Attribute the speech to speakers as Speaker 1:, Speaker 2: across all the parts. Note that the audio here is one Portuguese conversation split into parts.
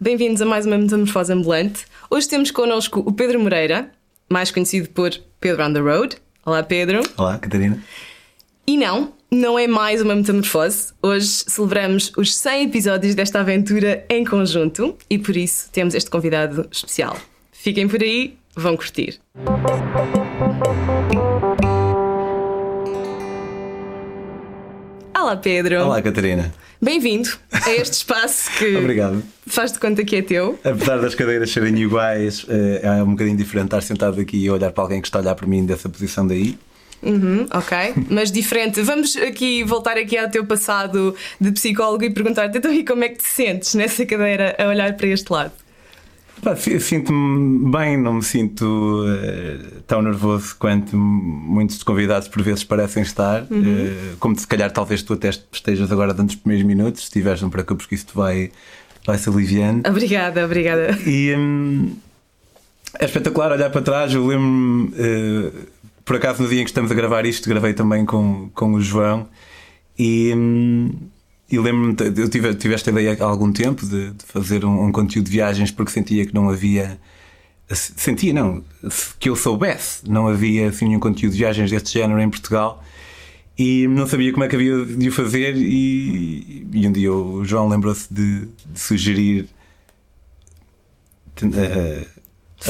Speaker 1: Bem-vindos a mais uma Metamorfose Ambulante. Hoje temos connosco o Pedro Moreira, mais conhecido por Pedro on the Road. Olá, Pedro.
Speaker 2: Olá, Catarina.
Speaker 1: E não, não é mais uma metamorfose. Hoje celebramos os 100 episódios desta aventura em conjunto e por isso temos este convidado especial. Fiquem por aí, vão curtir. Olá, Pedro.
Speaker 2: Olá, Catarina.
Speaker 1: Bem-vindo a este espaço que
Speaker 2: Obrigado.
Speaker 1: faz de conta que é teu.
Speaker 2: Apesar das cadeiras serem iguais, eh, é um bocadinho diferente estar sentado aqui e olhar para alguém que está a olhar para mim dessa posição daí.
Speaker 1: Uhum, ok, mas diferente. Vamos aqui voltar aqui ao teu passado de psicólogo e perguntar-te então e como é que te sentes nessa cadeira a olhar para este lado?
Speaker 2: Sinto-me bem, não me sinto eh, tão nervoso quanto muitos dos convidados por vezes parecem estar. Eh, como se calhar talvez tu até estejas agora dando os primeiros minutos, se tiveres um para cá, porque isso vai, vai se aliviando.
Speaker 1: Obrigada, obrigada.
Speaker 2: E hum, é espetacular olhar para trás. Eu lembro-me, eh, por acaso, no dia em que estamos a gravar isto, gravei também com, com o João. E, hum, e lembro-me, eu tive, tive esta ideia há algum tempo de, de fazer um, um conteúdo de viagens porque sentia que não havia. Sentia, não, que eu soubesse, não havia assim, nenhum conteúdo de viagens deste género em Portugal e não sabia como é que havia de o fazer. E, e um dia o João lembrou-se de, de sugerir eh,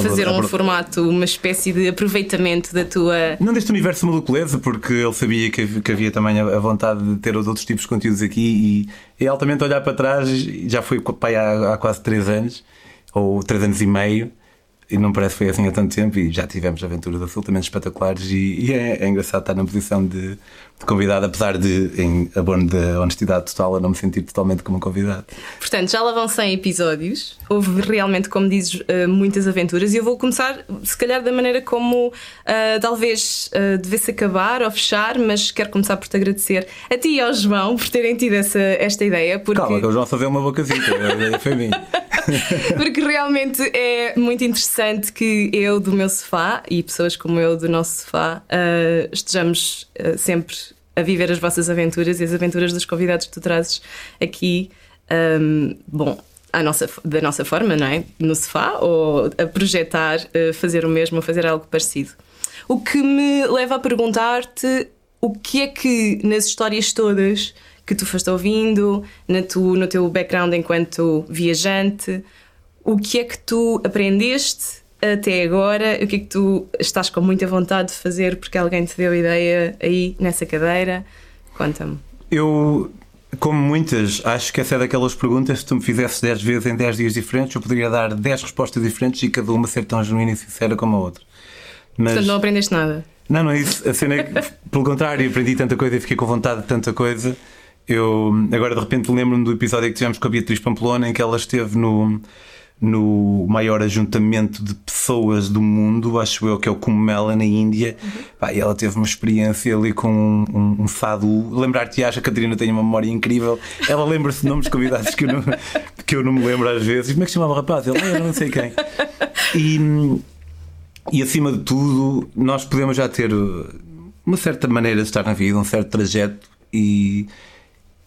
Speaker 1: Fazer um
Speaker 2: abordar-
Speaker 1: formato, uma espécie de aproveitamento da tua.
Speaker 2: Não deste universo malucoleza, porque ele sabia que havia, que havia também a, vontade de ter os outros tipos de conteúdos aqui e é altamente olhar para trás. Já foi pai há, há quase 3 anos, ou 3 anos e meio, e não parece que foi assim há tanto tempo. E já tivemos aventuras absolutamente espetaculares. E, e é, é engraçado estar na posição de, de convidado, apesar de, em abono da honestidade total, a não me sentir totalmente como um convidado.
Speaker 1: Portanto, já lá vão 100 episódios. Houve realmente, como dizes, eh, muitas aventuras. E eu vou começar, se calhar, da maneira como eh, talvez eh, devesse acabar ou fechar, mas quero começar por te agradecer a ti e ao João por terem tido essa, esta ideia. Porque...
Speaker 2: Calma, que eles vão fazer uma bocazita, a ideia foi minha.
Speaker 1: Porque realmente é muito interessante que eu do meu sofá e pessoas como eu do nosso sofá ah, estejamos ah, sempre a viver as vossas aventuras e as aventuras dos convidados que tu trazes aqui. ahm, bom. À nossa, da nossa forma, não é? No sofá ou a projetar, ah, fazer o mesmo fazer algo parecido. O que me leva a perguntar-te o que é que nas histórias todas que tu foste ouvindo, na tu, no teu background enquanto viajante, o que é que tu aprendeste até agora? O que é que tu estás com muita vontade de fazer porque alguém te deu a ideia aí nessa cadeira? Conta-me.
Speaker 2: Eu, como muitas, acho que essa é daquelas perguntas. Se tu me fizesses 10 vezes em 10 dias diferentes, eu poderia dar 10 respostas diferentes e cada uma ser tão genuína e sincera como a outra. Mas,
Speaker 1: Portanto, não aprendeste nada.
Speaker 2: não, não é isso. A cena é que, pelo contrário, aprendi tanta coisa e fiquei com vontade de tanta coisa. Eu agora de repente lembro-me do episódio que tivemos com a Beatriz Pamplona em que ela esteve no, no maior ajuntamento de pessoas do mundo, acho eu que é o Kumela na Índia. Pá, e ela teve uma experiência ali com um, um, um sadhu. Lembrar-te, acho que a Catarina tem uma memória incrível. Ela lembra-se de nomes de convidados que eu, não, que eu não me lembro às vezes. Como é que se chamava o rapaz? Ele, "Ah, eu não sei quem. E, e acima de tudo, nós podemos já ter uh, uma certa maneira de estar na vida, um certo trajeto e,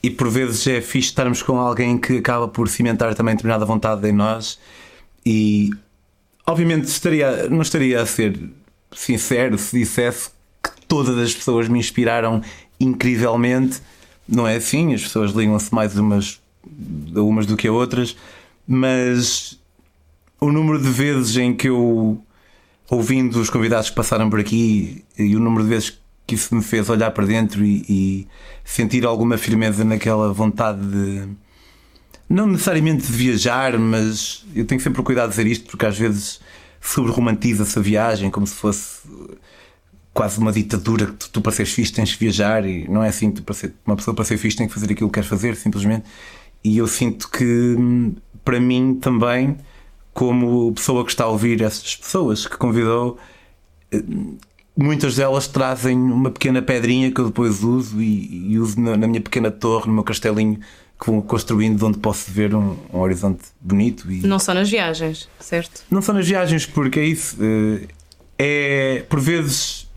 Speaker 2: e por vezes é fixe estarmos com alguém que acaba por cimentar também determinada vontade em nós. E obviamente estaria, não estaria a ser sincero se dissesse que todas as pessoas me inspiraram incrivelmente. Não é assim, as pessoas ligam-se mais umas umas do que a outras, mas o número de vezes em que eu, ouvindo os convidados que passaram por aqui, e o número de vezes que isso me fez olhar para dentro e, e sentir alguma firmeza naquela vontade de. Não necessariamente de viajar, mas eu tenho sempre cuidado de dizer isto porque às vezes sobre-romantiza-se a viagem como se fosse quase uma ditadura que tu, tu para seres fixe tens que viajar e não é assim tu, para ser, uma pessoa para ser fixe tem que fazer aquilo que quer fazer simplesmente e eu sinto que para mim também como pessoa que está a ouvir essas pessoas que convidou eh, muitas delas trazem uma pequena pedrinha que eu depois uso e, e uso na, na minha pequena torre, no meu castelinho que vou construindo de onde posso ver um, um horizonte bonito e
Speaker 1: Não só nas viagens, certo?
Speaker 2: não só nas viagens, porque é isso. eh, É por vezes,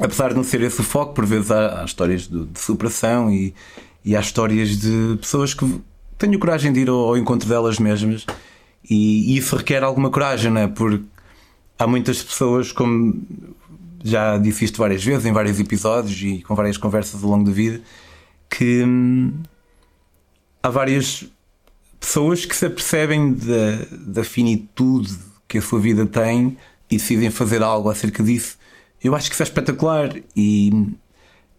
Speaker 2: apesar de não ser esse o foco, por vezes há, há histórias de, de superação e, e há histórias de pessoas que tenho coragem de ir ao, ao encontro delas mesmas e, e, isso requer alguma coragem, não é? Porque há muitas pessoas, como já disse isto várias vezes, em vários episódios e com várias conversas ao longo da vida, que hum, há várias pessoas que se apercebem da, da finitude que a sua vida tem e decidem fazer algo acerca disso. Eu acho que isso é espetacular e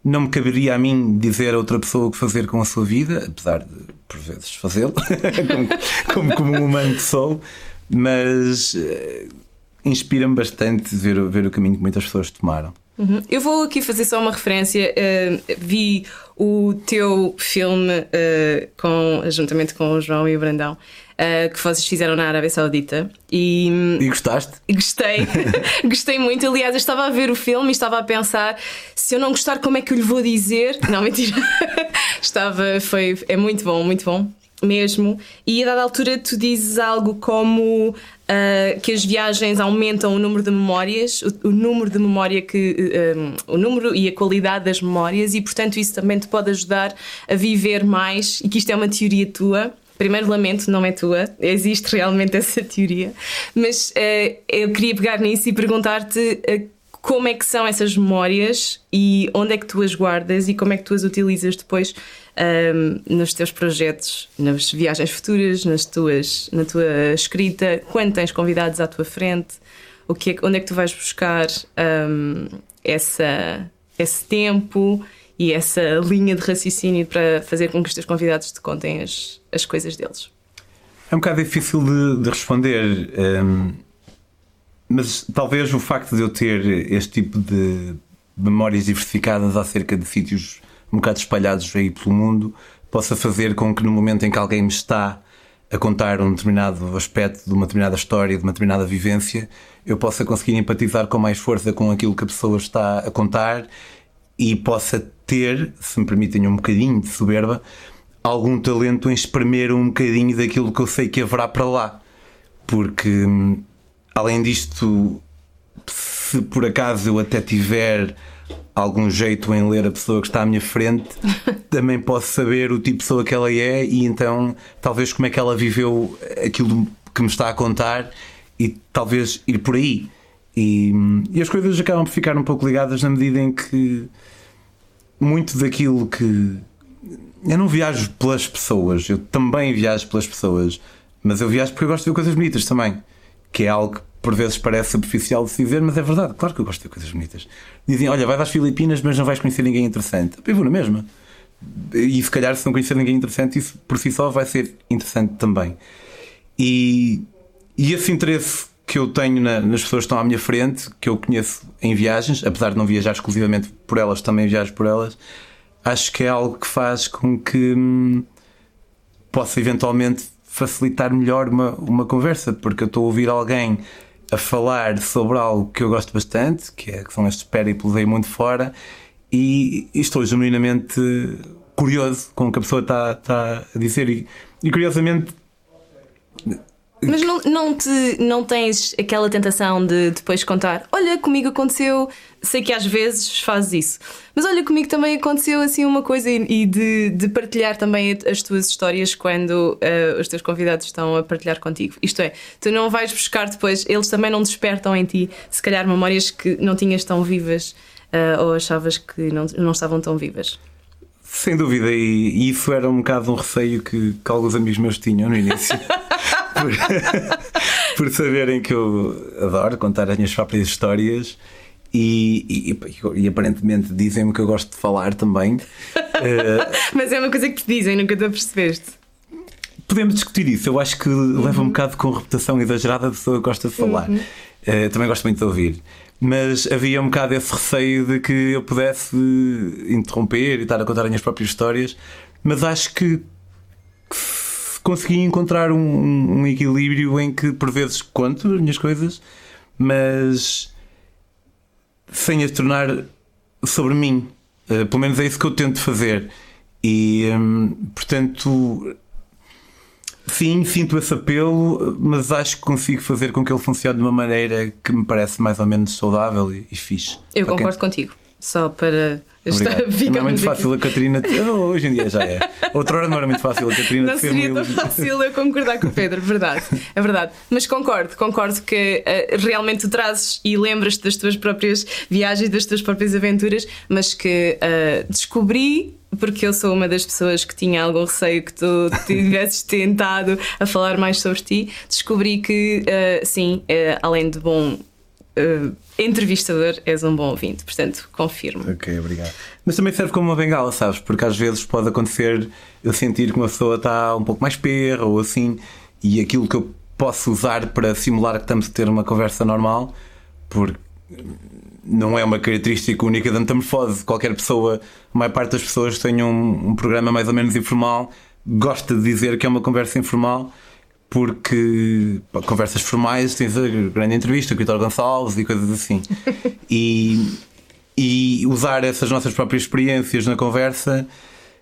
Speaker 2: não me caberia a mim dizer a outra pessoa o que fazer com a sua vida, apesar de por vezes fazê-lo, como, como, como um humano que sou, mas uh, inspira-me bastante ver, ver o caminho que muitas pessoas tomaram.
Speaker 1: Uhum. Eu vou aqui fazer só uma referência. Uh, vi o teu filme uh, com, juntamente com o João e o Brandão. Uh, que vocês fizeram na Arábia Saudita
Speaker 2: e, e gostaste?
Speaker 1: Gostei, gostei muito. Aliás, eu estava a ver o filme e estava a pensar se eu não gostar, como é que eu lhe vou dizer? Não, mentira. estava, foi, é muito bom, muito bom mesmo. E a dada altura tu dizes algo como uh, que as viagens aumentam o número de memórias, o, o número de memória que um, ah, o número e a qualidade das memórias, e portanto isso também te pode ajudar a viver mais, e que isto é uma teoria tua. Primeiro, lamento, não é tua, existe realmente essa teoria, mas uh, eu queria pegar nisso e perguntar-te uh, como é que são essas memórias e onde é que tu as guardas e como é que tu as utilizas depois um, nos teus projetos, nas viagens futuras, nas tuas, na tua escrita, quando tens convidados à tua frente, o que é, onde é que tu vais buscar um, essa, esse tempo e essa linha de raciocínio para fazer com que os teus convidados te contem as, as coisas deles?
Speaker 2: É um bocado difícil de, de responder, um, mas talvez o facto de eu ter este tipo de memórias diversificadas acerca de sítios um bocado espalhados aí pelo mundo, possa fazer com que no momento em que alguém me está a contar um determinado aspecto de uma determinada história, de uma determinada vivência, eu possa conseguir empatizar com mais força com aquilo que a pessoa está a contar e possa ter, se me permitem um bocadinho de soberba, algum talento em espremer um bocadinho daquilo que eu sei que haverá para lá. Porque, além disto, se por acaso eu até tiver algum jeito em ler a pessoa que está à minha frente, também posso saber o tipo de pessoa que ela é e então talvez como é que ela viveu aquilo que me está a contar e talvez ir por aí. E, e as coisas acabam por ficar um pouco ligadas na medida em que muito daquilo que. Eu não viajo pelas pessoas, eu também viajo pelas pessoas, mas eu viajo porque eu gosto de ver coisas bonitas também, que é algo que por vezes parece superficial de se dizer, mas é verdade, claro que eu gosto de coisas bonitas. Dizem, olha, vais às Filipinas, mas não vais conhecer ninguém interessante. Eu vou na mesma. E se calhar, se não conhecer ninguém interessante, isso por si só vai ser interessante também. E, e esse interesse que eu tenho na, nas pessoas que estão à minha frente, que eu conheço em viagens, apesar de não viajar exclusivamente por elas, também viajo por elas, acho que é algo que faz com que hum, possa eventualmente facilitar melhor uma, uma conversa, porque eu estou a ouvir alguém a falar sobre algo que eu gosto bastante, que, é, que são estes périplos aí muito fora, e, e, estou genuinamente curioso com o que a pessoa está, está a dizer. E, e curiosamente
Speaker 1: mas não, não, te, não tens aquela tentação de depois contar: olha, comigo aconteceu. Sei que às vezes fazes isso, mas olha, comigo também aconteceu assim uma coisa e, de, de partilhar também as tuas histórias quando uh, os teus convidados estão a partilhar contigo. Isto é, tu não vais buscar depois, eles também não despertam em ti, se calhar, memórias que não tinhas tão vivas uh, ou achavas que não, não estavam tão vivas.
Speaker 2: Sem dúvida, e, isso era um bocado um receio que, que alguns amigos meus tinham no início. por, por saberem que eu adoro contar as minhas próprias histórias. E, e, e, aparentemente dizem-me que eu gosto de falar também.
Speaker 1: Mas é uma coisa que te dizem, nunca te percebeste.
Speaker 2: Podemos discutir isso. Eu acho que uhum. leva um bocado com reputação exagerada da pessoa que gosta de falar. Uhum. Uh, também gosto muito de ouvir. Mas havia um bocado esse receio de que eu pudesse interromper e estar a contar as minhas próprias histórias. Mas acho que consegui encontrar um, um, equilíbrio em que por vezes conto as minhas coisas, mas sem as tornar sobre mim. Uh, pelo menos é isso que eu tento fazer. E um, portanto, sim, sinto esse apelo, mas acho que consigo fazer com que ele funcione de uma maneira que me parece mais ou menos saudável e, e fixe.
Speaker 1: Eu concordo quem... contigo. Só para Está.
Speaker 2: Não é muito fácil a Catarina. Hoje em dia já é. Outra hora não era muito fácil a Catarina
Speaker 1: Não seria tão fácil eu concordar com o Pedro, verdade. É verdade. Mas concordo, concordo que uh, realmente tu trazes e lembras-te das tuas próprias viagens, das tuas próprias aventuras, mas que uh, descobri porque eu sou uma das pessoas que tinha algum receio que tu tivesses tentado a falar mais sobre ti, descobri que uh, sim, uh, além de bom uh, entrevistador, és um bom ouvinte. Portanto, confirmo.
Speaker 2: Ok, obrigado. Mas também serve como uma bengala, sabes? Porque às vezes pode acontecer eu sentir que uma pessoa está um pouco mais perra ou assim, e aquilo que eu posso usar para simular que estamos a ter uma conversa normal, porque não é uma característica única da metamorfose. Qualquer pessoa, a maior parte das pessoas tenham um, um programa mais ou menos informal gosta de dizer que é uma conversa informal porque pá, conversas formais tens a grande entrevista com o Vitor Gonçalves e coisas assim. e, e usar essas nossas próprias experiências na conversa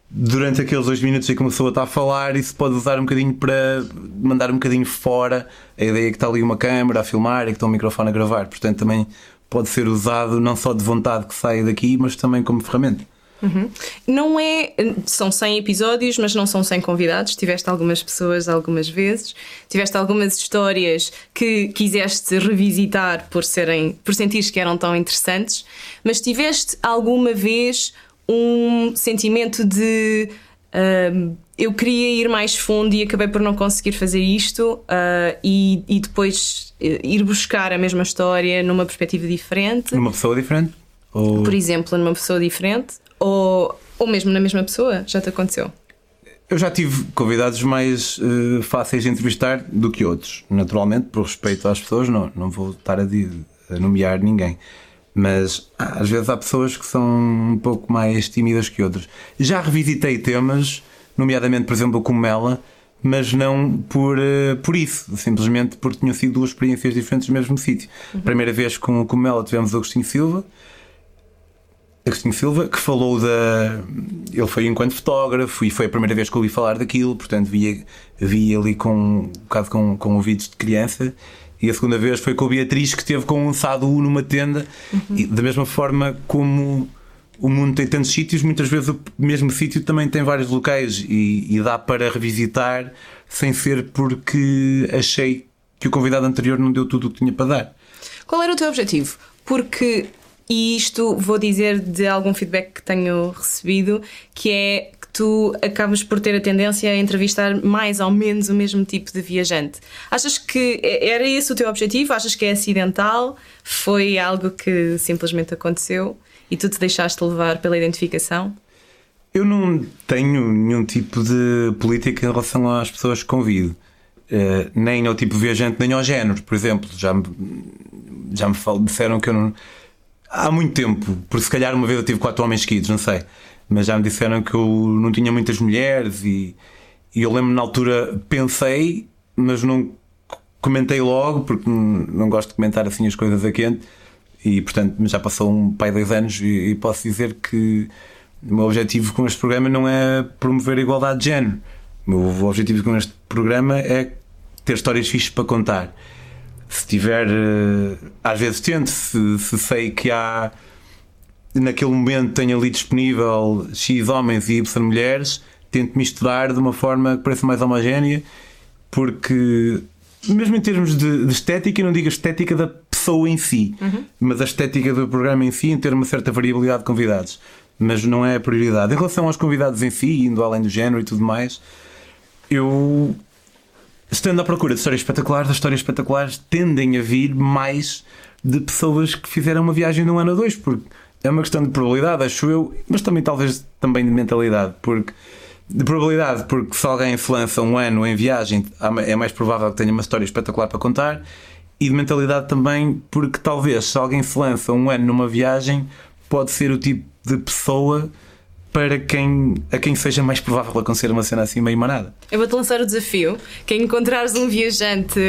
Speaker 2: durante aqueles dois minutos em que uma pessoa está a falar, isso pode usar um bocadinho para mandar um bocadinho fora a ideia que está ali uma câmera a filmar e que está um microfone a gravar. Portanto, também pode ser usado não só de vontade que saia daqui, mas também como ferramenta.
Speaker 1: Uhum. Não é. São 100 episódios, mas não são 100 convidados. Tiveste algumas pessoas algumas vezes, tiveste algumas histórias que quiseste revisitar por serem, por sentires que eram tão interessantes, mas tiveste alguma vez um sentimento de uh, eu queria ir mais fundo e acabei por não conseguir fazer isto uh, e, e depois uh, ir buscar a mesma história numa perspectiva diferente.
Speaker 2: Numa pessoa diferente? Ou...
Speaker 1: Por exemplo, numa pessoa diferente ou, ou mesmo na mesma pessoa? Já te aconteceu?
Speaker 2: Eu já tive convidados mais uh, fáceis de entrevistar do que outros. Naturalmente, por respeito às pessoas, não, não vou estar a, a nomear ninguém. Mas às vezes há pessoas que são um pouco mais tímidas que outras. Já revisitei temas, nomeadamente, por exemplo, como ela, mas não por, uh, por isso, simplesmente porque tinham sido duas experiências diferentes no mesmo sítio. Uhum. Primeira vez com, com ela tivemos Agostinho Silva, Agostinho Silva, que falou da. Ele foi enquanto fotógrafo e foi a primeira vez que ouvi falar daquilo, portanto vi, vi ali com um bocado com, com ouvidos de criança. E a segunda vez foi com a Beatriz, que esteve com um Sadu numa tenda, uhum. e da mesma forma como o mundo tem tantos sítios, muitas vezes o mesmo sítio também tem vários locais e, e dá para revisitar sem ser porque achei que o convidado anterior não deu tudo o que tinha para dar.
Speaker 1: Qual era o teu objetivo? Porque e isto vou dizer de algum feedback que tenho recebido, que é que tu acabas por ter a tendência a entrevistar mais ou menos o mesmo tipo de viajante. Achas que era esse o teu objetivo? Achas que é acidental? Foi algo que simplesmente aconteceu e tu te deixaste levar pela identificação?
Speaker 2: Eu não tenho nenhum tipo de política em relação às pessoas que convido. Uh, nem ao tipo de viajante, nem ao género. Por exemplo, já me, já me disseram que eu não há muito tempo, porque se calhar uma vez eu tive quatro homens seguidos, não sei, mas já me disseram que eu não tinha muitas mulheres e, e eu lembro na altura pensei, mas não comentei logo, porque não gosto de comentar assim as coisas a quente. E portanto já passou um pai dois anos e, e posso dizer que o meu objetivo com este programa não é promover a igualdade de género. O meu objetivo com este programa é ter histórias fixas para contar se tiver, eh, às vezes tento, se, se sei que há naquele momento tenho ali disponível X homens e Y mulheres, tento misturar de uma forma que pareça mais homogénea, porque mesmo em termos de, de estética, eu não digo a estética da pessoa em si, uhum. mas a estética do programa em si, em ter uma certa variabilidade de convidados. Mas não é a prioridade. Em relação aos convidados em si, indo além do género e tudo mais, eu estando à procura de histórias espetaculares, as histórias espetaculares tendem a vir mais de pessoas que fizeram uma viagem de um ano a dois, porque é uma questão de probabilidade, acho eu, mas também talvez também de mentalidade, porque de probabilidade, porque se alguém se lança um ano em viagem, é mais provável que tenha uma história espetacular para contar, e de mentalidade também, porque talvez se alguém se lança um ano numa viagem, pode ser o tipo de pessoa para quem, a quem seja mais provável acontecer uma cena assim meio manada.
Speaker 1: Eu vou-te lançar o desafio que é encontrares um viajante,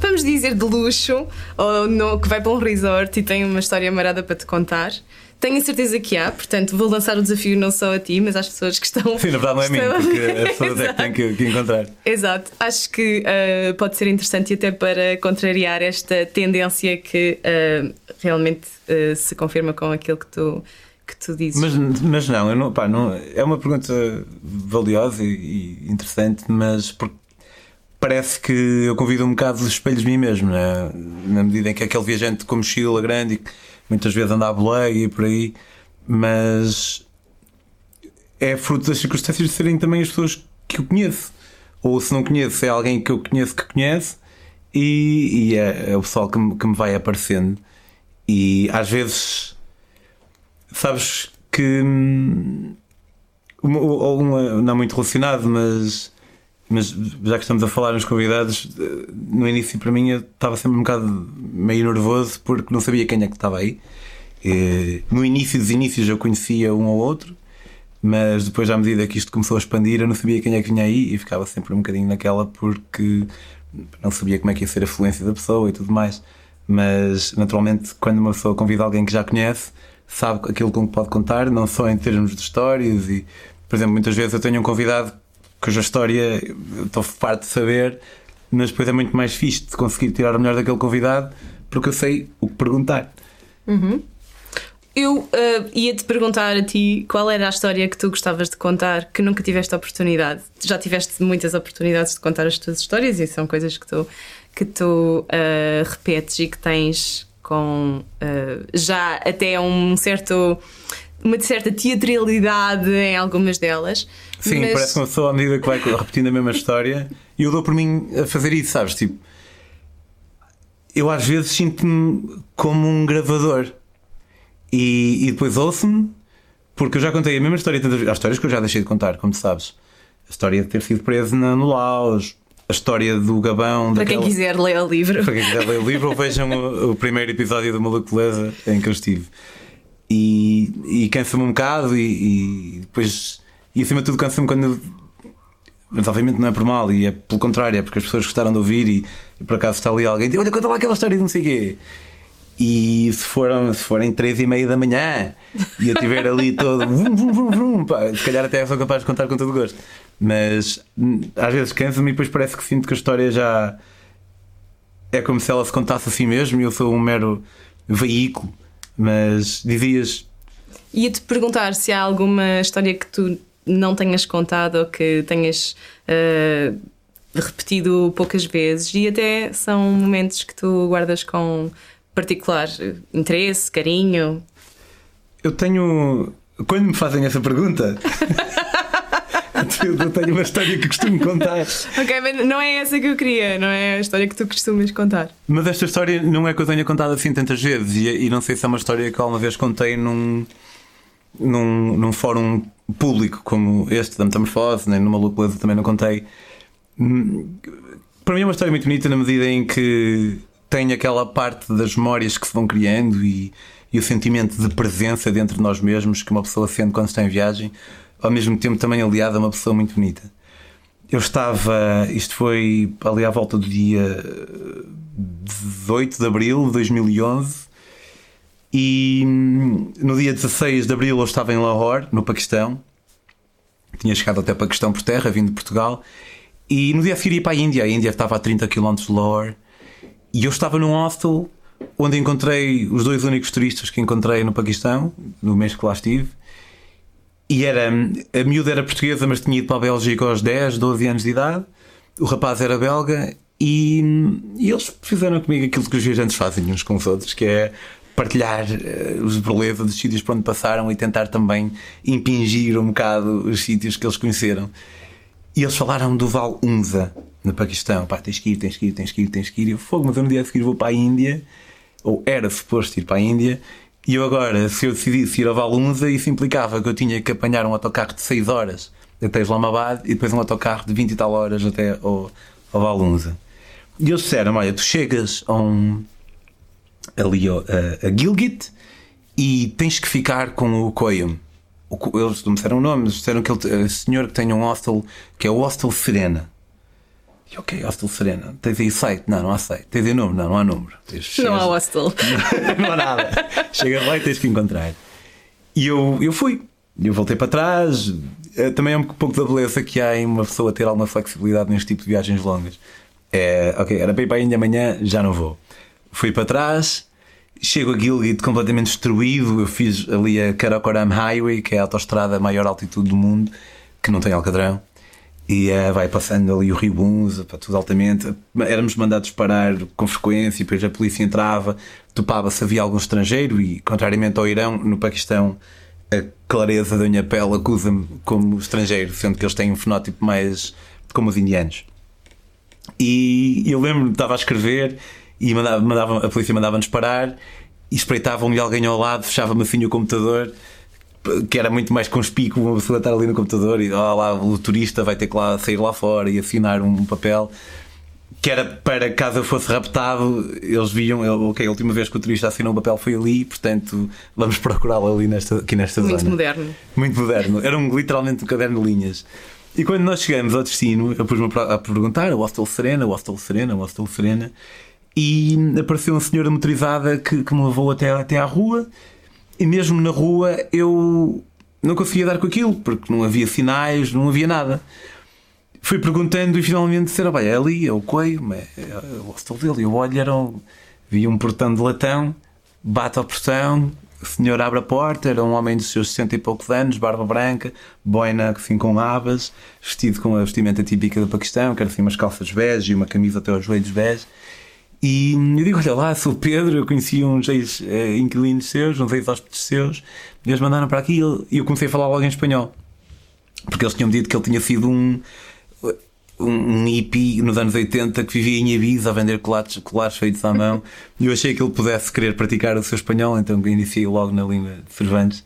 Speaker 1: vamos dizer, de luxo, ou no, que vai para um resort e tem uma história marada para te contar. Tenho certeza que há, portanto vou lançar o desafio não só a ti, mas às pessoas que estão.
Speaker 2: Sim, na verdade não é mim, porque as pessoas é que têm que, que, encontrar.
Speaker 1: Exato, acho que uh, pode ser interessante e até para contrariar esta tendência que uh, realmente uh, se confirma com aquilo que tu que tu dizes.
Speaker 2: Mas, mas não, não, pá, não, é uma pergunta valiosa e, e interessante, mas porque parece que eu convido um bocado dos espelhos de mim mesmo, né? na medida em que aquele viajante com mochila grande e muitas vezes anda à boleia e por aí, mas é fruto das circunstâncias de serem também as pessoas que eu conheço. Ou se não conheço, é alguém que eu conheço que conhece e, e é, é, o pessoal que me, que me vai aparecendo. E às vezes, sabes que. Uma, uma, não muito relacionado, mas, mas já que estamos a falar nos convidados, no início para mim eu estava sempre um bocado meio nervoso porque não sabia quem é que estava aí. E, no início dos inícios eu conhecia um ou outro, mas depois, à medida que isto começou a expandir, eu não sabia quem é que vinha aí e ficava sempre um bocadinho naquela porque não sabia como é que ia ser a fluência da pessoa e tudo mais. Mas, naturalmente, quando uma pessoa convida alguém que já conhece, sabe aquilo com que pode contar, não só em termos de histórias. E, por exemplo, muitas vezes eu tenho um convidado cuja história eu estou farto de saber, mas depois é muito mais fixe de conseguir tirar o melhor daquele convidado porque eu sei o que perguntar.
Speaker 1: Uhum. Eu uh, ia-te perguntar a ti qual era a história que tu gostavas de contar que nunca tiveste oportunidade. Já tiveste muitas oportunidades de contar as tuas histórias e são coisas que tu, que tu uh, repetes e que tens com uh, já até um certo uma certa teatralidade em algumas delas.
Speaker 2: Sim, mas... parece uma pessoa à medida que vai repetindo a mesma história e eu dou por mim a fazer isso, sabes? Tipo, eu às vezes sinto-me como um gravador e, e depois ouço-me, porque eu já contei a mesma história tantas vezes. Há histórias que eu já deixei de contar, como sabes. A história de ter sido preso no Laos, a história do Gabão.
Speaker 1: Para daquela... quem quiser ler o livro.
Speaker 2: Para quem quiser ler o livro, ou vejam o, o primeiro episódio do Maluco Beleza em que eu estive. E, e cansa-me um bocado, e, e, depois. E acima de tudo, cansa-me quando. Mas obviamente não é por mal, e é pelo contrário, é porque as pessoas gostaram de ouvir e, e por acaso está ali alguém e olha, conta lá aquela história de não sei o quê. E se, foram, se forem três e meia da manhã e eu estiver ali todo, vum, vum, vum, vum, pá, se calhar até sou capaz de contar com todo gosto. Mas hum, às vezes cansa-me e depois parece que sinto que a história já é como se ela se contasse a si mesmo e eu sou um mero veículo. Mas dizias.
Speaker 1: Ia-te perguntar se há alguma história que tu não tenhas contado ou que tenhas uh, repetido poucas vezes e até são momentos que tu guardas com particular interesse, carinho?
Speaker 2: Eu tenho. Quando me fazem essa pergunta. eu tenho uma história que costumo contar.
Speaker 1: ok, mas não é essa que eu queria, não é a história que tu costumas contar.
Speaker 2: Mas esta história não é que eu tenha contado assim tantas vezes e, e não sei se é uma história que alguma vez contei num, num, num fórum público como este da Metamorfose, nem numa Beleza também não contei. Hum, para mim é uma história muito bonita na medida em que tem aquela parte das memórias que se vão criando e, e, o sentimento de presença dentro de nós mesmos que uma pessoa sente quando está em viagem, ao mesmo tempo também aliado a uma pessoa muito bonita. Eu estava, isto foi ali à volta do dia 18 de abril de 2011, e hum, no dia 16 de abril eu estava em Lahore, no Paquistão. Tinha chegado até Paquistão por terra, vindo de Portugal. E no dia a seguir ia para a Índia. A Índia estava a 30 km de Lahore. E eu estava num hostel onde encontrei os dois únicos turistas que encontrei no Paquistão, no mês que lá estive. E era, a miúda era portuguesa, mas tinha ido para a Bélgica aos 10, 12 anos de idade. O rapaz era belga e, e eles fizeram comigo aquilo que os viajantes fazem uns com os outros, que é partilhar uh, os beleza dos sítios por onde passaram e tentar também impingir um bocado os sítios que eles conheceram. E eles falaram do Val Unza, no Paquistão. Pá, tens que ir, tens que ir, tens que ir, tens que ir. Eu fogo, mas eu no dia a seguir vou para a Índia, ou era suposto ir para a Índia, e eu agora, se eu decidisse ir ao Val Unza, isso implicava que eu tinha que apanhar um autocarro de 6 horas até Islamabad e depois um autocarro de 20 e tal horas até ao, ao Val Unza. E eles disseram: Olha, tu chegas a um, ali a, a Gilgit e tens que ficar com o Koyum eles não me disseram o nome, mas disseram que ele, senhor que tem um hostel que é o Hostel Serena. E ok, Hostel Serena. Tens aí site? Não, não há site. Tens aí número? Não, não há número.
Speaker 1: Tens, não há hostel.
Speaker 2: não há nada. Chega lá e tens que encontrar. E eu, eu fui. Eu voltei para trás. Eh, também é um pouco da beleza que há em uma pessoa ter alguma flexibilidade neste tipo de viagens longas. É, ok, era para ir para a Índia amanhã, já não vou. Fui para trás Chego a Gilgit completamente destruído. Eu fiz ali a Karakoram Highway, que é a autostrada a maior altitude do mundo, que não tem alcadrão. E uh, vai passando ali o Rio Bunza, para tudo altamente. Éramos mandados parar com frequência, e depois a polícia entrava, topava-se havia algum estrangeiro, e contrariamente ao Irão, no Paquistão, a clareza da minha pele acusa-me como estrangeiro, sendo que eles têm um fenótipo mais como os indianos. E eu lembro-me, estava a escrever e mandava, mandava, a polícia mandava-nos parar e espreitavam-me alguém ao lado, fechava-me assim o computador que era muito mais conspícuo uma pessoa estar ali no computador e oh, lá o turista vai ter que lá sair lá fora e assinar um papel que era para caso eu fosse raptado, eles viam, ok, a última vez que o turista assinou um papel foi ali, portanto vamos procurá-lo ali nesta, aqui nesta
Speaker 1: Muito
Speaker 2: zona.
Speaker 1: Muito moderno.
Speaker 2: Muito moderno. Era um, literalmente um caderno de linhas. E quando nós chegamos ao destino, eu pus-me a perguntar: o Hostel Serena, o Hostel Serena, o Hostel Serena, e apareceu uma senhora motorizada que, que me levou até, até à rua e mesmo na rua eu não conseguia dar com aquilo, porque não havia sinais, não havia nada. Fui perguntando e finalmente disseram: é ali, é o coio, é, é o hostel dele. Eu olho, era um, vi um portão de latão, bate ao portão, o senhor abre a porta, era um homem dos seus 60 e poucos anos, barba branca, boina assim com abas, vestido com a vestimenta típica do Paquistão, que era assim umas calças bege e uma camisa até aos joelhos bege. E eu digo: Olha lá, sou Pedro, eu conheci uns ex-inquilinos seus, uns ex-hóspedes seus, eles mandaram para aqui e eu comecei a falar logo em espanhol. Porque eles tinham dito que ele tinha sido um, um, hippie nos anos 80 que vivia em Ibiza a vender colares, colares feitos à mão. E eu achei que ele pudesse querer praticar o seu espanhol, então iniciei logo na língua de Cervantes.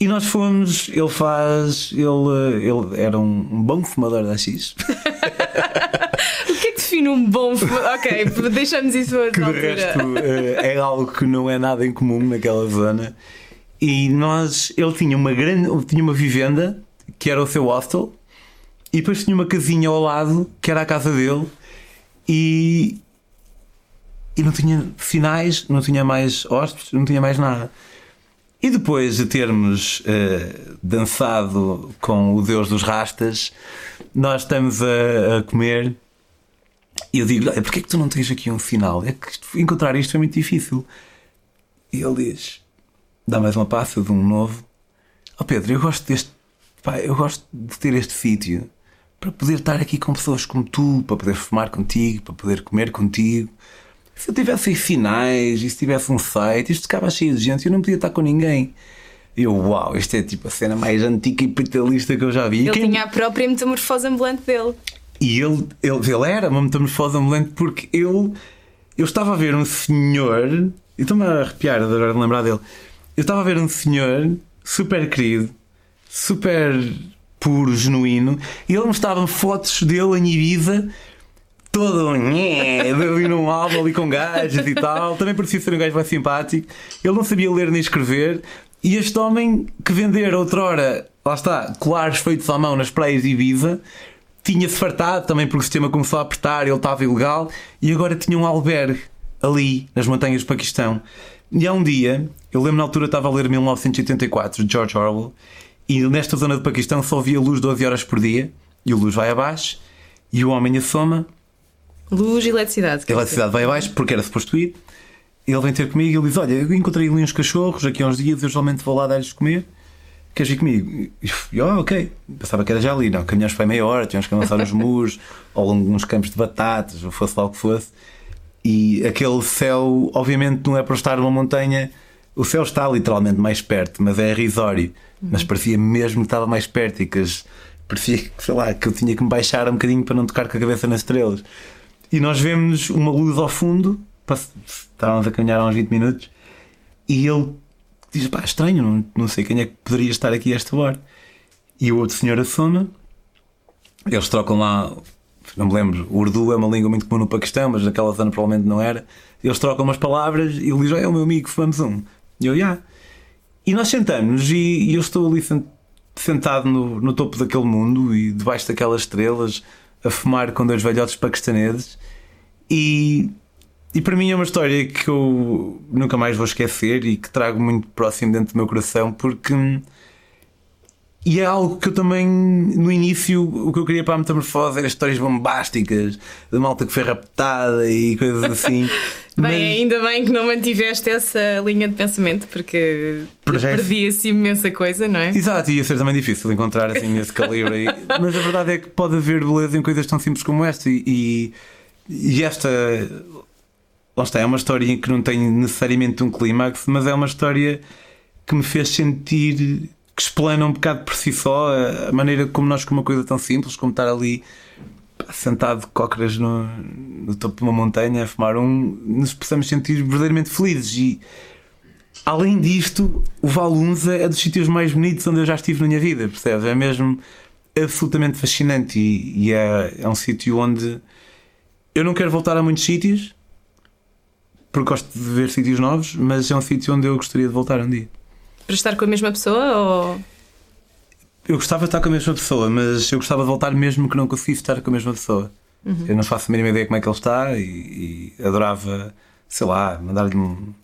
Speaker 2: E nós fomos, ele faz, ele, ele era um, um bom fumador de X.
Speaker 1: define um bom Ok, deixamos isso
Speaker 2: para Que de resto eh, é algo que não é nada em comum naquela zona. E nós, ele tinha uma grande, tinha uma vivenda que era o seu hostel e depois tinha uma casinha ao lado que era a casa dele e e não tinha finais, não tinha mais hóspedes, não tinha mais nada. E depois de termos uh, dançado com o Deus dos Rastas, nós estamos a, a comer e eu digo: Olha, porquê é que tu não tens aqui um final? É que encontrar isto é muito difícil. E ele diz: Dá mais uma passa de um novo. Ó oh Pedro, eu gosto deste. Pá, eu gosto de ter este sítio para poder estar aqui com pessoas como tu, para poder fumar contigo, para poder comer contigo. Se eu tivesse finais e se tivesse um site, isto ficava cheio de gente e eu não podia estar com ninguém. Eu, uau, isto é tipo a cena mais antiga e capitalista que eu já vi.
Speaker 1: Ele quem... tinha a própria metamorfose ambulante dele.
Speaker 2: E ele, ele, ele era uma metamorfose ambulante porque ele, eu estava a ver um senhor, e estou-me a arrepiar agora de lembrar dele. Eu estava a ver um senhor super querido, super puro, genuíno, e ele mostrava fotos dele em Ibiza, todo ali num álbum ali com gajos e tal. Também parecia ser um gajo mais simpático. Ele não sabia ler nem escrever. E este homem que vender outrora, lá está, colares feitos à mão nas praias de Ibiza, tinha-se fartado também porque o sistema começou a apertar, ele estava ilegal e agora tinha um albergue ali nas montanhas do Paquistão. E há um dia, eu lembro na altura estava a ler 1984 de George Orwell e nesta zona do Paquistão só havia luz 12 horas por dia e a luz vai abaixo e o homem assoma.
Speaker 1: Luz e eletricidade.
Speaker 2: Eletricidade vai abaixo porque era suposto ir. Ele vem ter comigo e ele diz: Olha, eu encontrei ali uns cachorros aqui há uns dias, eu geralmente vou lá dar-lhes comer queres ir comigo? E eu, oh, ok. Pensava que era já ali, não. Caminhamos para meia hora, tínhamos que avançar os muros, ao longo de uns campos de batatas, ou fosse lá o que fosse. E aquele céu, obviamente, não é para estar numa montanha. O céu está literalmente mais perto, mas é irrisório. Uhum. Mas parecia mesmo que estava mais perto e que as, parecia sei lá, que eu tinha que me baixar um bocadinho para não tocar com a cabeça nas estrelas. E nós vemos uma luz ao fundo, estávamos a caminhar há uns 20 minutos, e ele diz: pá, estranho, não, não sei quem é que poderia estar aqui a esta hora. E o outro senhor assoma, eles trocam lá, não me lembro, o Urdu é uma língua muito comum no Paquistão, mas naquela zona provavelmente não era. Eles trocam umas palavras e ele diz: é o meu amigo, fumamos um. E eu, já. Yeah. E nós sentamos e, e, eu estou ali sentado no, no topo daquele mundo e debaixo daquelas estrelas a fumar com dois velhotes paquistaneses e e para mim é uma história que eu nunca mais vou esquecer e que trago muito próximo dentro do meu coração porque. E é algo que eu também, no início, o que eu queria para a metamorfose era histórias bombásticas, de malta que foi raptada e coisas assim.
Speaker 1: Bem, Mas... ainda bem que não mantiveste essa linha de pensamento, porque é perdia-se imensa coisa, não é?
Speaker 2: Exato, ia ser também difícil encontrar assim esse calibre aí. Mas a verdade é que pode haver beleza em coisas tão simples como esta, e, e esta. Lá está, é uma história que não tem necessariamente um clímax, mas é uma história que me fez sentir que explana um bocado por si só a maneira como nós, com uma coisa tão simples como estar ali sentado de cócoras no, no, topo de uma montanha a fumar um, nos possamos sentir verdadeiramente felizes. E além disto, o Valunza é dos sítios mais bonitos onde eu já estive na minha vida, percebes? É mesmo absolutamente fascinante e, e é, é um sítio onde eu não quero voltar a muitos sítios porque gosto de ver sítios novos, mas é um sítio onde eu gostaria de voltar um dia.
Speaker 1: Para estar com a mesma pessoa ou
Speaker 2: eu gostava de estar com a mesma pessoa, mas eu gostava de voltar mesmo que não conseguisse estar com a mesma pessoa. Uhum. Eu não faço a mínima ideia como é que ele está e, e adorava, sei lá, mandar-lhe um,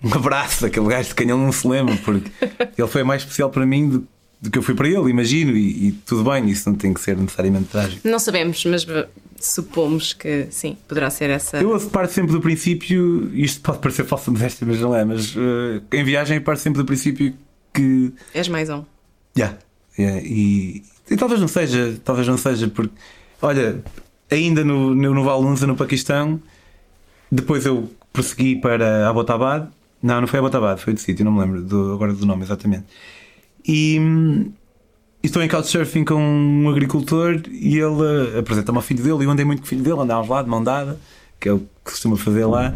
Speaker 2: um abraço aquele gajo de quem ele não se lembra, porque ele foi mais especial para mim do, do que eu fui para ele, imagino, e, e, tudo bem, isso não tem que ser necessariamente trágico.
Speaker 1: Não sabemos, mas supomos que sim, poderá ser essa.
Speaker 2: Eu parto sempre do princípio, isto pode parecer falsa modéstia, mas não é, mas uh, em viagem parto sempre do princípio que.
Speaker 1: És mais um.
Speaker 2: Yeah. yeah. E, e, talvez não seja, talvez não seja, porque olha, ainda no, no, no Valunza, no Paquistão, depois eu prossegui para Abbottabad. Não, não foi Abbottabad, foi de sítio, não me lembro do, agora do nome exatamente. E estou em couchsurfing com um agricultor e ele apresenta-me ao filho dele. E eu andei muito com o filho dele, andávamos lá de mão dada, que é o que costuma fazer lá.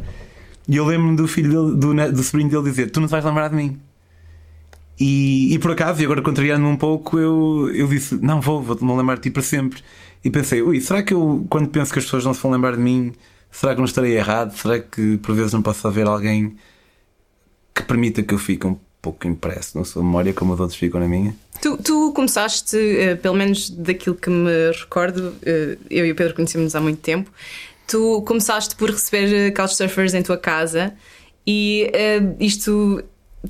Speaker 2: E eu lembro-me do filho dele, do, do sobrinho dele dizer: Tu não te vais lembrar de mim. E, e por acaso, e agora contrariando-me um pouco, eu, eu disse: Não, vou, vou-me lembrar de ti para sempre. E pensei: Ui, será que eu, quando penso que as pessoas não se vão lembrar de mim, será que não estarei errado? Será que por vezes não posso haver alguém que permita que eu fique um pouco impresso na sua memória, como os outros ficam na minha?
Speaker 1: Tu, tu começaste, uh, pelo menos daquilo que me recordo, uh, eu e o Pedro conhecemos há muito tempo. Tu começaste por receber eh, couchsurfers em tua casa e uh, isto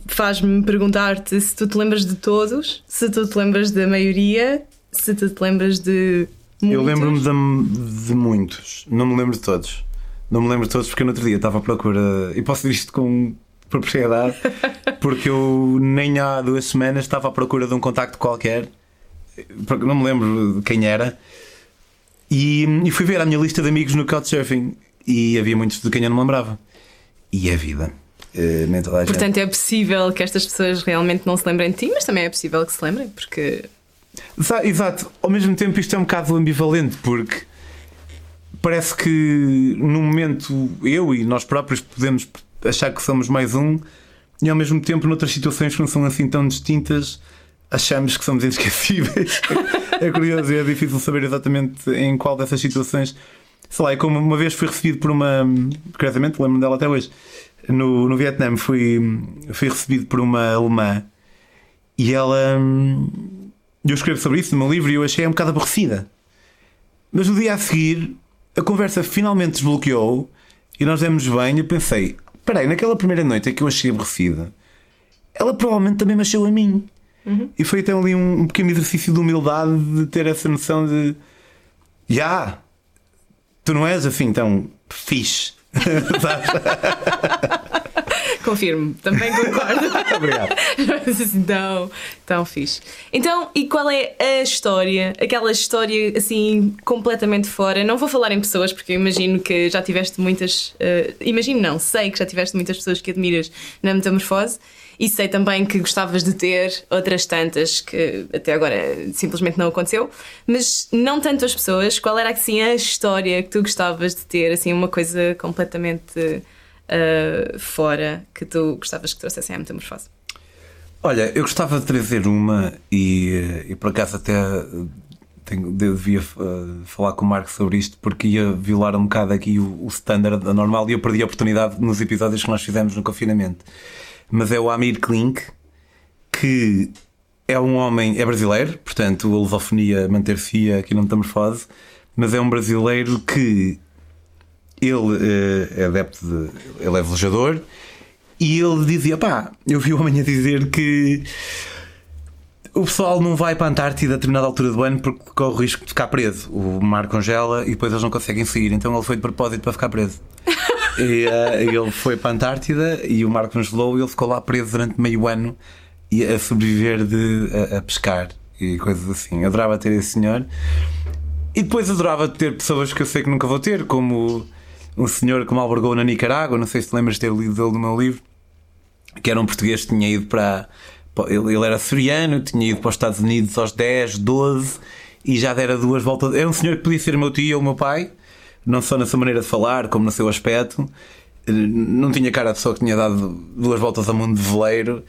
Speaker 1: faz-me perguntar-te se tu te lembras de todos, se tu te lembras da maioria, se tu te lembras de. Muitos.
Speaker 2: Eu lembro-me de, de, muitos, não me lembro de todos. Não me lembro de todos porque no outro dia estava à procura. E posso dizer isto com propriedade, porque eu nem há duas semanas estava à procura de um contacto qualquer, porque não me lembro de quem era, e, e fui ver a minha lista de amigos no Couchsurfing e havia muitos de quem eu não me lembrava. E é vida.
Speaker 1: Uh, Portanto, é possível que estas pessoas realmente não se lembrem de ti, mas também é possível que se lembrem, porque.
Speaker 2: Exato, ao mesmo tempo isto é um bocado ambivalente, porque parece que no momento eu e nós próprios podemos achar que somos mais um, e ao mesmo tempo, noutras situações que não são assim tão distintas, achamos que somos inesquecíveis. é curioso é difícil saber exatamente em qual dessas situações. Sei lá, é como uma vez fui recebido por uma. Curiosamente, lembro-me dela até hoje no, no Vietnã fui, fui recebido por uma alemã e ela. Eu escrevo sobre isso no meu livro e eu achei um bocado aborrecida. Mas no dia a seguir, a conversa finalmente desbloqueou e nós demos bem. Eu pensei: peraí, naquela primeira noite é que eu achei aborrecida, ela provavelmente também me a mim. Uhum. E foi até ali um, um, pequeno exercício de humildade de ter essa noção de: já, yeah, tu não és assim tão fixe.
Speaker 1: Confirmo, também concordo.
Speaker 2: Obrigado.
Speaker 1: Mas assim, tão, tão fixe. Então, e qual é a história? Aquela história assim, completamente fora. Não vou falar em pessoas, porque eu imagino que já tiveste muitas. Uh, imagino, não, sei que já tiveste muitas pessoas que admiras na metamorfose. E sei também que gostavas de ter outras tantas que até agora simplesmente não aconteceu, mas não tanto as pessoas. Qual era assim a história que tu gostavas de ter, assim, uma coisa completamente uh, fora que tu gostavas que trouxessem à metamorfose?
Speaker 2: Olha, eu gostava de trazer uma e, e por acaso até tenho, devia uh, falar com o Marco sobre isto porque ia violar um bocado aqui o, o standard normal e eu perdi a oportunidade nos episódios que nós fizemos no confinamento mas é o Amir Klink, que é um homem, é brasileiro, portanto a lusofonia manter-se aqui na metamorfose, mas é um brasileiro que ele é adepto de. ele é velejador e ele dizia: pá, eu vi o homem a dizer que o pessoal não vai para a Antártida a determinada altura do ano porque corre o risco de ficar preso. O mar congela e depois eles não conseguem sair, então ele foi de propósito para ficar preso. E uh, ele foi para a Antártida e o Marco nos levou e ele ficou lá preso durante meio ano e a sobreviver de, a, a pescar e coisas assim. Eu adorava ter esse senhor. E depois adorava ter pessoas que eu sei que nunca vou ter, como um senhor que me albergou na Nicarágua, não sei se te lembras de ter lido dele no meu livro, que era um português que tinha ido para. Ele, ele era açoriano, tinha ido para os Estados Unidos aos 10, 12 e já dera duas voltas. Era um senhor que podia ser meu tio ou meu pai, não só na sua maneira de falar, como no seu aspecto. Não tinha cara de pessoa que tinha dado duas voltas ao mundo de veleiro.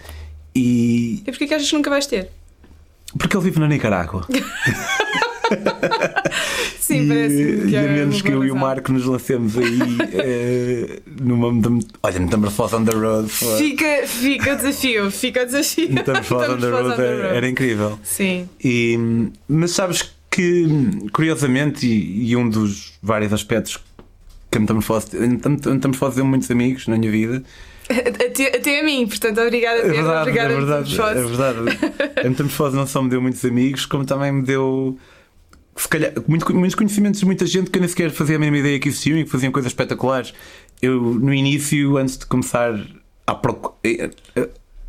Speaker 2: E.
Speaker 1: E porquê que achas que nunca vais ter?
Speaker 2: Porque ele vive na Nicarágua.
Speaker 1: Sim, parece que
Speaker 2: e
Speaker 1: é
Speaker 2: a menos que eu e o Marco nos lancemos aí eh, numa olha, metamorfose on the road.
Speaker 1: Fica, fica o desafio, fica o desafio.
Speaker 2: Metamorfose on the
Speaker 1: Metamorfose
Speaker 2: road era, era incrível.
Speaker 1: Sim.
Speaker 2: E, mas sabes que, curiosamente, e, e um dos vários aspectos que a metamorfose, a metamorfose deu muitos amigos na minha vida.
Speaker 1: Até, até a mim, portanto, obrigada,
Speaker 2: É
Speaker 1: Pedro.
Speaker 2: verdade,
Speaker 1: obrigada
Speaker 2: é verdade,
Speaker 1: Metamorfose.
Speaker 2: é verdade. A metamorfose não só me deu muitos amigos, como também me deu. Se calhar, muito- muitos conhecimentos de muita gente que eu nem sequer fazia a mínima ideia que existiam e que faziam coisas espetaculares. Eu, no início, antes de começar a, procu- a-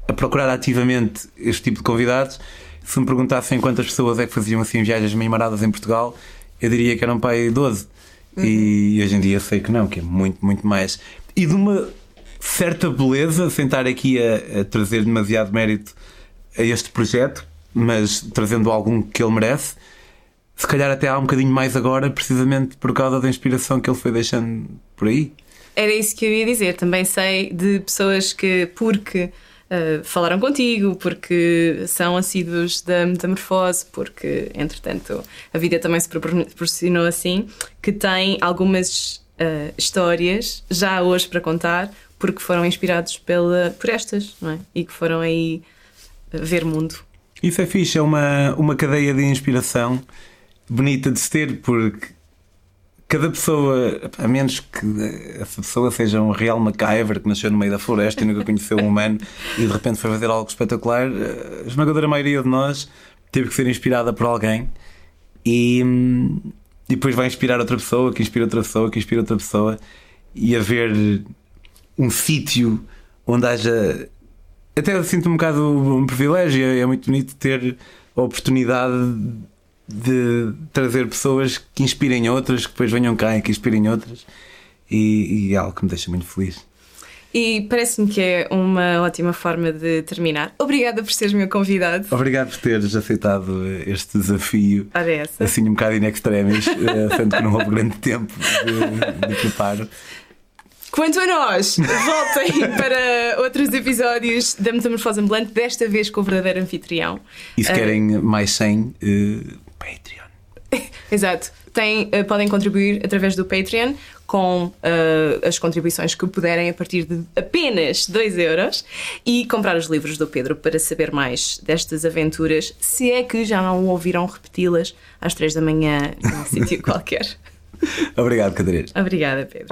Speaker 2: a procurar ativamente este tipo de convidados, se me perguntassem quantas pessoas é que faziam assim viagens meio maradas em Portugal, eu diria que eram para aí 12. E hoje em dia sei que não, que é muito, muito mais. E de uma certa beleza, sem estar aqui a, a trazer demasiado mérito a este projeto, mas trazendo algum que ele merece. Se calhar até há um bocadinho mais agora, precisamente por causa da inspiração que ele foi deixando por aí.
Speaker 1: Era isso que eu ia dizer. Também sei de pessoas que, porque uh, falaram contigo, porque são assíduos da metamorfose, porque, entretanto, a vida também se propor- proporcionou assim, que têm algumas uh, histórias já hoje para contar, porque foram inspirados pela, por estas, não é? E que foram aí uh, ver mundo.
Speaker 2: Isso é fixe, é uma, uma cadeia de inspiração bonita de se ter, porque cada pessoa, a menos que essa pessoa seja um real MacGyver que nasceu no meio da floresta e nunca conheceu um humano e de repente foi fazer algo espetacular, a esmagadora maioria de nós teve que ser inspirada por alguém e, e depois vai inspirar outra pessoa, que inspira outra pessoa, que inspira outra pessoa e haver um sítio onde haja até sinto um bocado um privilégio, é muito bonito ter a oportunidade de trazer pessoas que inspirem outras, que depois venham cá e que inspirem outras, e, e é algo que me deixa muito feliz.
Speaker 1: E parece-me que é uma ótima forma de terminar. Obrigada por seres meu convidado.
Speaker 2: Obrigado por teres aceitado este desafio,
Speaker 1: Ora, essa.
Speaker 2: assim um bocado in extremis, eh, sendo que não houve grande tempo de, de preparo.
Speaker 1: Quanto a nós, voltem para outros episódios da Metamorfose Ambulante, desta vez com o verdadeiro anfitrião.
Speaker 2: E se
Speaker 1: Ah.
Speaker 2: querem mais 100, eh, Patreon.
Speaker 1: Exato. Tem, eh, podem contribuir através do Patreon com eh, as contribuições que puderem a partir de apenas 2 euros e comprar os livros do Pedro para saber mais destas aventuras, se é que já não ouviram repeti-las às 3 da manhã num sítio qualquer.
Speaker 2: Obrigado, Catarina.
Speaker 1: Obrigada, Pedro.